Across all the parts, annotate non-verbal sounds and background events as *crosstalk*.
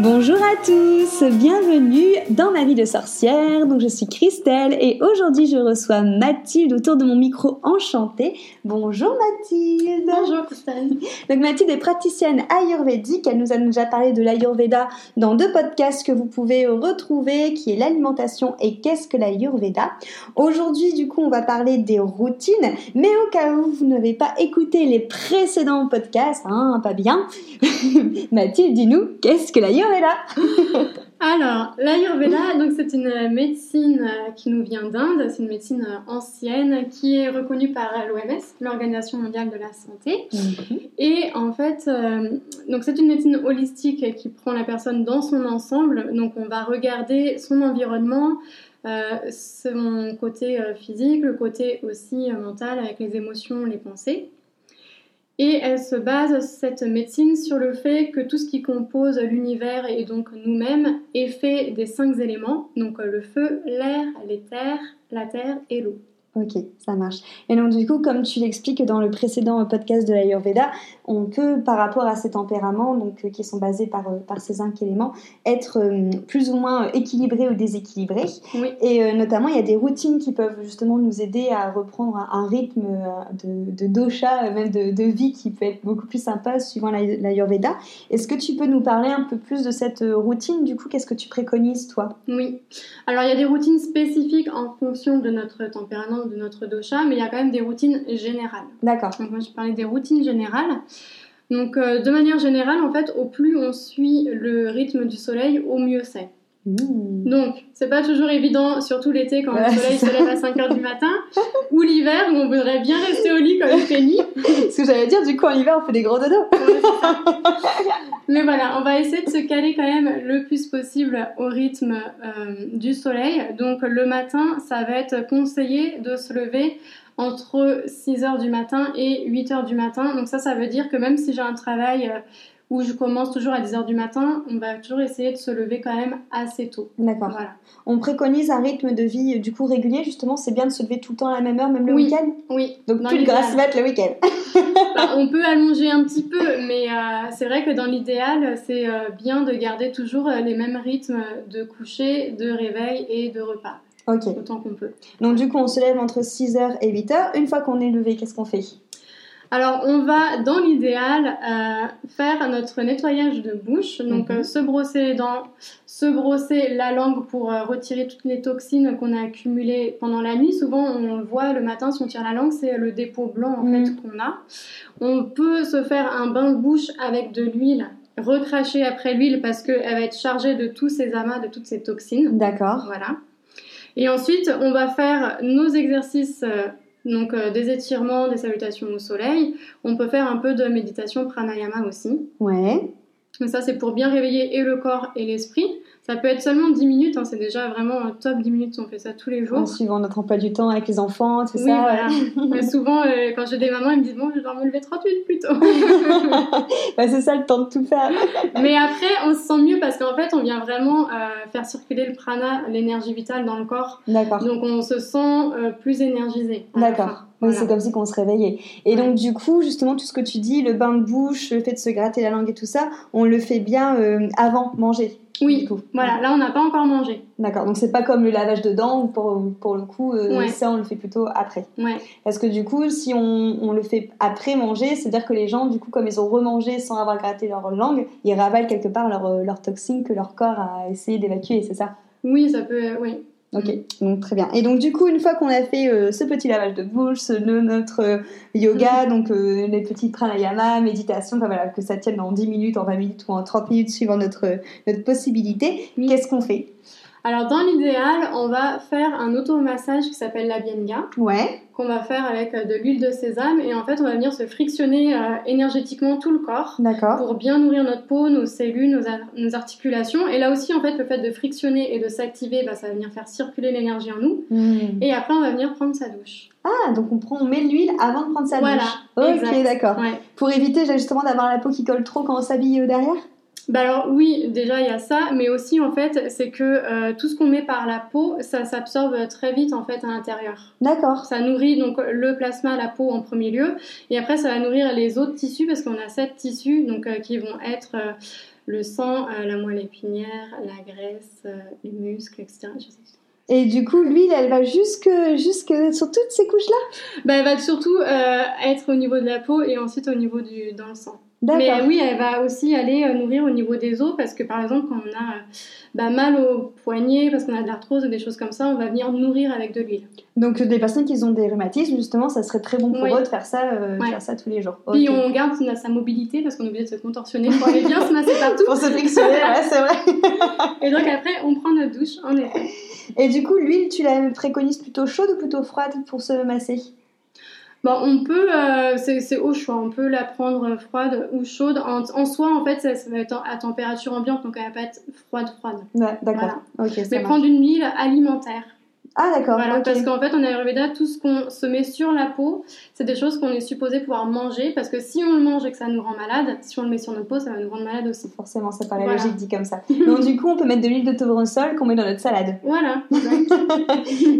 Bonjour à tous, bienvenue dans ma vie de sorcière. Donc je suis Christelle et aujourd'hui je reçois Mathilde autour de mon micro enchanté. Bonjour Mathilde. Bonjour Christelle. Donc Mathilde est praticienne ayurvédique. Elle nous a déjà parlé de l'ayurveda dans deux podcasts que vous pouvez retrouver, qui est l'alimentation et qu'est-ce que l'ayurveda. Aujourd'hui du coup on va parler des routines, mais au cas où vous n'avez pas écouté les précédents podcasts, hein, pas bien. *laughs* Mathilde, dis-nous qu'est-ce que l'ayurveda? *laughs* alors, l'Ayurveda, donc c'est une médecine euh, qui nous vient d'Inde, c'est une médecine euh, ancienne qui est reconnue par l'OMS, l'Organisation mondiale de la santé. Mhm. Et en fait, euh, donc c'est une médecine holistique qui prend la personne dans son ensemble. Donc, on va regarder son environnement, son côté physique, le côté aussi mental avec les émotions, les pensées. Et elle se base, cette médecine, sur le fait que tout ce qui compose l'univers et donc nous-mêmes est fait des cinq éléments, donc le feu, l'air, l'éther, la terre et l'eau. Ok, ça marche. Et donc du coup, comme tu l'expliques dans le précédent podcast de l'Ayurveda, on peut, par rapport à ces tempéraments, donc euh, qui sont basés par, euh, par ces cinq éléments, être euh, plus ou moins équilibré ou déséquilibré. Oui. Et notamment, il y a des routines qui peuvent justement nous aider à reprendre un, rythme de, de, dosha, même de, de, vie, qui peut être beaucoup plus sympa suivant l'Ayurveda. Est-ce que tu peux nous parler un peu plus de cette routine? Du coup, qu'est-ce que tu préconises, toi? Oui. Alors, il y a des routines spécifiques en fonction de notre tempérament de notre dosha, mais il y a quand même des routines générales. D'accord. Donc moi je parlais des routines générales. Donc euh, de manière générale, en fait, au plus on suit le rythme du soleil, au mieux c'est. Mmh. Donc, c'est pas toujours évident, surtout l'été quand le soleil se lève à 5h du matin, ou l'hiver où on voudrait bien rester au lit comme il fait nuit. Ce que j'allais dire, du coup, en hiver, on fait des gros dodos. Mais voilà, on va essayer de se caler quand même le plus possible au rythme euh, du soleil. Donc, le matin, ça va être conseillé de se lever entre 6h du matin et 8h du matin. Donc ça, ça veut dire que même si j'ai un travail euh, où je commence toujours à 10h du matin, on va toujours essayer de se lever quand même assez tôt. D'accord. Voilà. On préconise un rythme de vie du coup régulier, justement, c'est bien de se lever tout le temps à la même heure, même le week-end Oui. Donc plus de grasse mat le week-end. *laughs* Bah, on peut allonger un petit peu, mais euh, c'est vrai que dans l'idéal, c'est euh, bien de garder toujours euh, les mêmes rythmes de coucher, de réveil et de repas. Ok. Autant qu'on peut. Donc du coup, on se lève entre 6h et 8h. Une fois qu'on est levé, qu'est-ce qu'on fait? Alors, on va, dans l'idéal, euh, faire notre nettoyage de bouche. Donc, mhm. euh, se brosser les dents, se brosser la langue pour euh, retirer toutes les toxines qu'on a accumulées pendant la nuit. Souvent, on le voit le matin, si on tire la langue, c'est le dépôt blanc en fait mhm. qu'on a. On peut se faire un bain de bouche avec de l'huile recracher après l'huile parce qu'elle va être chargée de tous ces amas, de toutes ces toxines. D'accord. Voilà. Et ensuite, on va faire nos exercices donc euh, des étirements, des salutations au soleil. On peut faire un peu de méditation pranayama aussi. Ouais. Mais ça, c'est pour bien réveiller et le corps et l'esprit. Ça peut être seulement 10 minutes, hein, c'est déjà vraiment un top 10 minutes, on fait ça tous les jours. En suivant notre emploi du temps avec les enfants, tout oui, ça. Voilà. *laughs* Mais souvent, euh, quand j'ai des mamans, elles me disent Bon, je dois me lever 38 plutôt. *laughs* bah, c'est ça le temps de tout faire. *laughs* Mais après, on se sent mieux parce qu'en fait, on vient vraiment euh, faire circuler le prana, l'énergie vitale dans le corps. D'accord. Donc, on se sent euh, plus énergisé. D'accord. Oui, c'est comme si qu'on se réveillait. Et donc, du coup, justement, tout ce que tu dis, le bain de bouche, le fait de se gratter la langue et tout ça, on le fait bien avant manger. Oui, voilà, là on n'a pas encore mangé. D'accord, donc c'est pas comme le lavage de dents, pour, pour le coup, euh, ça on le fait plutôt après. Ouais. Parce que du coup, si on, on le fait après manger, c'est-à-dire que les gens, du coup, comme ils ont remangé sans avoir gratté leur langue, ils ravalent quelque part leur, euh, leur toxine que leur corps a essayé d'évacuer, c'est ça? Oui, ça peut, oui. Ok, donc très bien. Et donc du coup, une fois qu'on a fait euh, ce petit lavage de bouche, notre euh, yoga, mm. donc euh, les petits pranayama, méditation, voilà, que ça tienne en 10 minutes, en 20 minutes ou en 30 minutes suivant notre, notre possibilité, qu'est-ce qu'on fait? Alors dans l'idéal, on va faire un automassage qui s'appelle la Bienga. Ouais. Qu'on va faire avec euh, de l'huile de sésame et en fait on va venir se frictionner euh, énergétiquement tout le corps. D'accord. Pour bien nourrir notre peau, nos cellules, nos, nos, articulations. Et là aussi en fait le fait de frictionner et de s'activer, bah, ça va venir faire circuler l'énergie en nous. Hmm. Et après on va venir prendre sa douche. Ah donc on, prend, on met l'huile avant de prendre sa voilà, douche. Ok d'accord. Ouais. Pour éviter justement d'avoir la peau qui colle trop quand on s'habille derrière? Bah alors oui, déjà il y a ça, mais aussi en fait c'est que euh, tout ce qu'on met par la peau, ça s'absorbe très vite en fait à l'intérieur. D'accord. Ça nourrit donc le plasma, la peau en premier lieu, et après ça va nourrir les autres tissus parce qu'on a sept tissus donc euh, qui vont être euh, le sang, la moelle épinière, la graisse, les muscles, etc. Et du coup, l'huile, elle va jusque, jusque sur toutes ces couches-là? Bah, Elle va surtout être au niveau de la peau et ensuite au niveau du dans le sang. Mais oui, elle va aussi aller euh, nourrir au niveau des os parce que par exemple, quand on a euh, bah, mal au poignet, parce qu'on a de l'arthrose ou des choses comme ça, on va venir nourrir avec de l'huile. Donc des personnes qui ont des rhumatismes, justement, ça serait très bon pour eux de faire ça, euh, faire ça tous les jours. Puis on garde sa mobilité parce qu'on est obligé de se contorsionner pour aller bien se masser *laughs* partout. pour se frictionner, ouais, c'est vrai. *laughs* Et donc après, on prend notre douche, en effet. Et du coup, l'huile, tu la préconises plutôt chaude ou plutôt froide pour se masser? Bon, on peut, euh, c'est au choix, on peut la prendre froide ou chaude. En, en soi, en fait, ça, ça, va être à température ambiante, donc elle va pas être froide, froide. Ouais, d'accord. Voilà. Mais prendre une huile alimentaire. Ah d'accord. Voilà, parce qu'en fait en Ayurveda, tout ce qu'on se met sur la peau, c'est des choses qu'on est supposé pouvoir manger, parce que si on le mange et que ça nous rend malade, si on le met sur notre peau, ça va nous rendre malade aussi. Forcément, ça paraît logique dit comme ça. Donc du coup, on peut mettre de l'huile de tournesol qu'on met dans notre salade. Voilà. *laughs*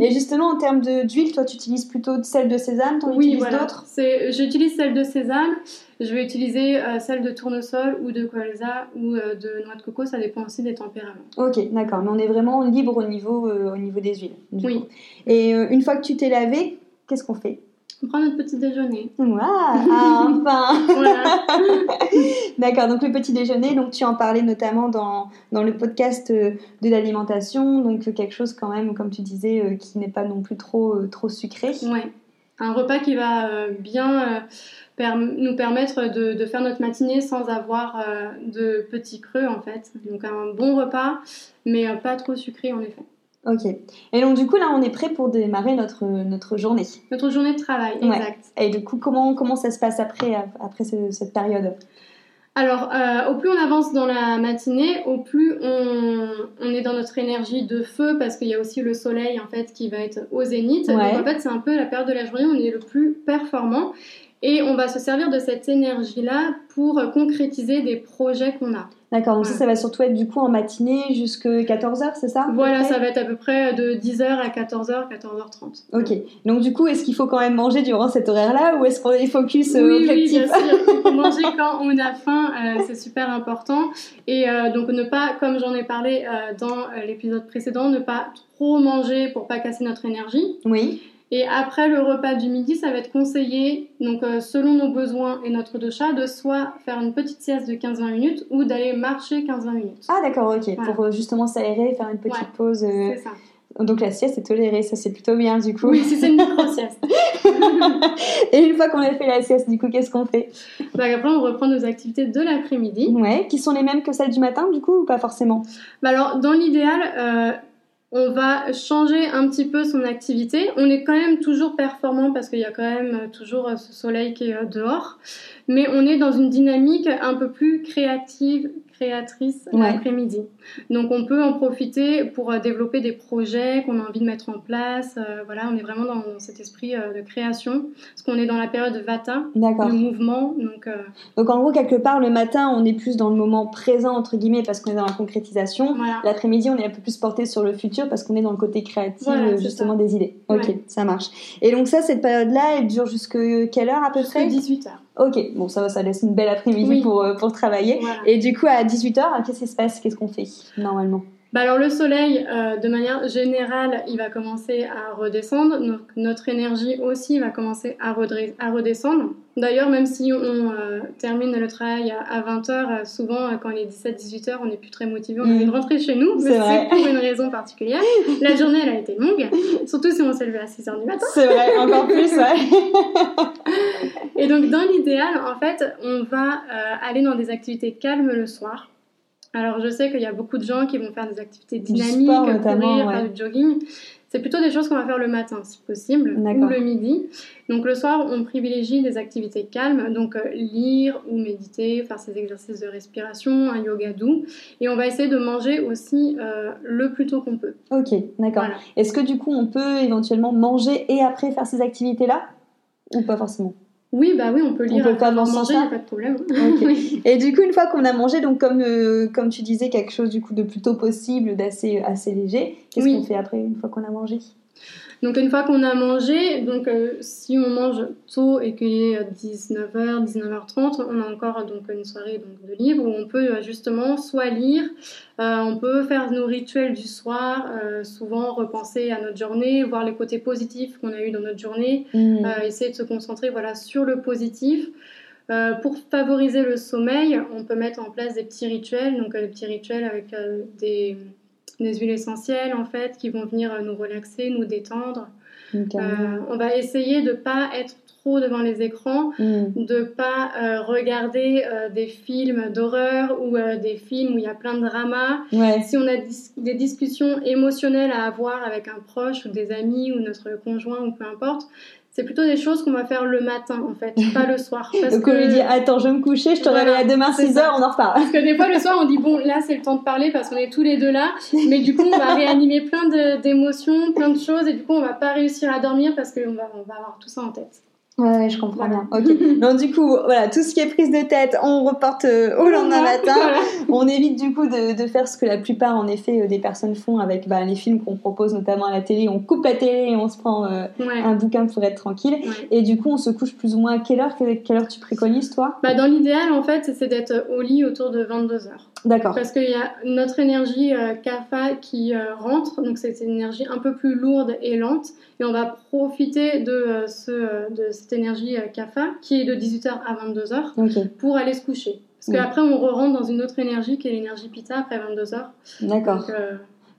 et justement, en termes d'huile, toi, tu utilises plutôt celle de sésame, t'en oui, utilises voilà. d'autres? J'utilise celle de sésame. Je vais utiliser euh, celle de tournesol ou de colza ou euh, de noix de coco, ça dépend aussi des tempéraments. Ok, d'accord, mais on est vraiment libre au niveau, euh, au niveau des huiles. Oui. Coup. Et une fois que tu t'es lavé, qu'est-ce qu'on fait? On prend notre petit déjeuner. Waouh, ah, *laughs* enfin Voilà. *laughs* D'accord, donc le petit déjeuner, donc tu en parlais notamment dans, dans le podcast de l'alimentation, donc quelque chose quand même, comme tu disais, qui n'est pas non plus trop, trop sucré. Ouais. Un repas qui va euh, bien per nous permettre de, de, faire notre matinée sans avoir euh, de petits creux en fait. Donc un bon repas, mais euh, pas trop sucré en effet. Ok. Et donc du coup là on est prêt pour démarrer notre, notre journée. Notre journée de travail, Ouais. exact. Et du coup comment, comment ça se passe après, après ce- cette période? Alors, euh, au plus on avance dans la matinée, au plus on, on est dans notre énergie de feu parce qu'il y a aussi le soleil en fait qui va être au zénith. Ouais. Donc en fait, c'est un peu la période de la journée où on est le plus performant et on va se servir de cette énergie-là pour euh, concrétiser des projets qu'on a. D'accord, donc ça, Ouais. ça va surtout être du coup en matinée jusque 14h, c'est ça Voilà, ça va être à peu près de 10h à 14h, 14h30. Ok, donc du coup, est-ce qu'il faut quand même manger durant cet horaire-là ou est-ce qu'on est focus euh, Oui, oui, bien sûr. Il faut *laughs* manger quand on a faim, euh, c'est super important. Et euh, donc ne pas, comme j'en ai parlé euh, dans euh, l'épisode précédent, ne pas trop manger pour pas casser notre énergie. Oui, Et après le repas du midi, ça va être conseillé, donc euh, selon nos besoins et notre dosha, de soit faire une petite sieste de 15-20 minutes ou d'aller marcher 15-20 minutes. ah d'accord, ok, Voilà. pour euh, justement s'aérer, faire une petite Ouais, pause. euh, C'est ça. Donc la sieste est tolérée, ça c'est plutôt bien du coup. Oui, si c'est une micro-sieste. *laughs* Et une fois qu'on a fait la sieste, du coup, qu'est-ce qu'on fait? Bah, après, on reprend nos activités de l'après-midi. Ouais, qui sont les mêmes que celles du matin du coup ou pas forcément? Bah alors, dans l'idéal, euh, on va changer un petit peu son activité. On est quand même toujours performant parce qu'il y a quand même euh, toujours euh, ce soleil qui est euh, dehors. Mais on est dans une dynamique un peu plus créative, créatrice Ouais. l'après-midi. Donc on peut en profiter pour euh, développer des projets qu'on a envie de mettre en place. Euh, voilà, on est vraiment dans cet esprit euh, de création. Parce qu'on est dans la période de Vata, le mouvement. Donc euh, Donc en gros, quelque part, le matin, on est plus dans le moment présent, entre guillemets, parce qu'on est dans la concrétisation. voilà. L'après-midi, on est un peu plus porté sur le futur parce qu'on est dans le côté créatif, Voilà, justement, ça. des idées. Ok, Ouais. ça marche. Et donc ça, cette période-là, elle dure jusque quelle heure à peu Jusqu'à près? 18h. Ok, bon, ça va, ça laisse une belle après-midi Oui. pour, euh, pour travailler. Voilà. Et du coup, à 18h, qu'est-ce qui se passe? Qu'est-ce qu'on fait, normalement? Bah alors le soleil, euh, de manière générale, il va commencer à redescendre. Donc notre énergie aussi va commencer à, à redescendre. D'ailleurs, même si on euh, termine le travail à 20h, souvent euh, quand il est 17-18h, on n'est plus très motivé, on a Mm. envie de rentrer chez nous. C'est mais. C'est pour une raison particulière. La journée, elle a été longue, *laughs* surtout si on s'est levé à 6h du matin. C'est vrai, encore plus, ouais. *laughs* Et donc dans l'idéal, en fait, on va aller dans des activités calmes le soir. Alors je sais qu'il y a beaucoup de gens qui vont faire des activités dynamiques, courir, faire du jogging. C'est plutôt des choses qu'on va faire le matin, si possible, ou le midi. Donc le soir, on privilégie des activités calmes, donc euh, lire ou méditer, faire ces exercices de respiration, un yoga doux. Et on va essayer de manger aussi euh, le plus tôt qu'on peut. Ok, d'accord. Est-ce que du coup, on peut éventuellement manger et après faire ces activités-là? Ou pas forcément? Oui, bah oui, on peut lire. On peut pas manger, il n'y a pas de problème. *laughs* Et du coup, une fois qu'on a mangé, donc comme, euh, comme tu disais, quelque chose du coup de plutôt possible, d'assez assez léger, qu'est-ce qu'on fait après, une fois qu'on a mangé? Donc une fois qu'on a mangé, donc euh, si on mange tôt et qu'il est 19h, 19h30, on a encore donc une soirée donc, de livres où on peut euh, justement soit lire, euh, on peut faire nos rituels du soir, souvent repenser à notre journée, voir les côtés positifs qu'on a eu dans notre journée, mmh. essayer de se concentrer voilà sur le positif. pour favoriser le sommeil, on peut mettre en place des petits rituels, donc des petits rituels avec des des huiles essentielles en fait qui vont venir euh, nous relaxer, nous détendre. Euh, on va essayer de pas être trop devant les écrans, mm. de pas euh, regarder des films d'horreur ou des films où il y a plein de drama. Si on a des discussions émotionnelles à avoir avec un proche ou des amis ou notre conjoint ou peu importe, c'est plutôt des choses qu'on va faire le matin en fait, pas le soir. *laughs* Parce Donc que... on lui dit attends je vais me coucher, je te réveille à demain 6h, on en reparle. Parce que des fois le soir on dit bon là c'est le temps de parler parce qu'on est tous les deux là, mais du coup on va réanimer plein d'émotions, plein de choses et du coup on va pas réussir à dormir parce qu'on va, on va avoir tout ça en tête. Ouais, je comprends bien. Ok. Donc du coup, voilà, tout ce qui est prise de tête, on reporte euh, au lendemain matin. On évite du coup de, de, faire ce que la plupart, en effet, euh, des personnes font avec bah, les films qu'on propose notamment à la télé. On coupe la télé et on se prend euh, un bouquin pour être tranquille. Et du coup, on se couche plus ou moins à quelle heure? Quelle heure tu préconises toi? Bah, Dans l'idéal, en fait, c'est d'être au lit autour de 22 heures. D'accord. Parce qu'il y a notre énergie CAFA qui rentre, donc c'est une énergie un peu plus lourde et lente et on va profiter de, ce, de énergie CAFA euh, qui est de 18h à 22h pour aller se coucher. Parce qu'après, on re rentre dans une autre énergie qui est l'énergie Pita après 22h. D'accord.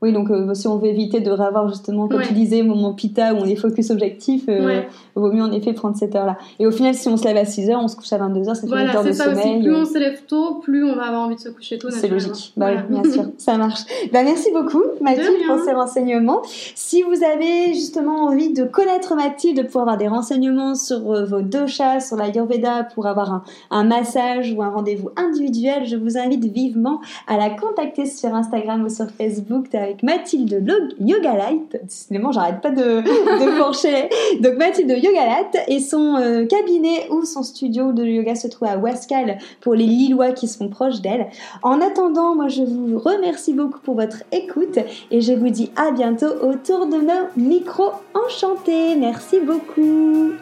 Oui, donc euh, si on veut éviter de revoir justement, comme tu disais, moment pita où on est focus objectif, euh, vaut mieux en effet prendre cette heure-là. Et au final, si on se lève à 6 heures, on se couche à 22 heures, ça fait voilà, une heure de ça sommeil. Aussi. Plus on se lève tôt, plus on va avoir envie de se coucher tôt. C'est logique. Bah, bien sûr, *laughs* ça marche. Bah, merci beaucoup, Mathilde, pour ces renseignements. Si vous avez justement envie de connaître Mathilde, de pouvoir avoir des renseignements sur euh, vos doshas, sur la Yurveda, pour avoir un, un massage ou un rendez-vous individuel, je vous invite vivement à la contacter sur Instagram ou sur Facebook avec Mathilde Yoga Light. Décidément, j'arrête pas de, de *laughs* pencher. Donc Mathilde Yoga Light et son euh, cabinet ou son studio de yoga se trouve à Wascal pour les Lillois qui sont proches d'elle. En attendant, moi je vous remercie beaucoup pour votre écoute et je vous dis à bientôt autour de nos micros enchantés. Merci beaucoup.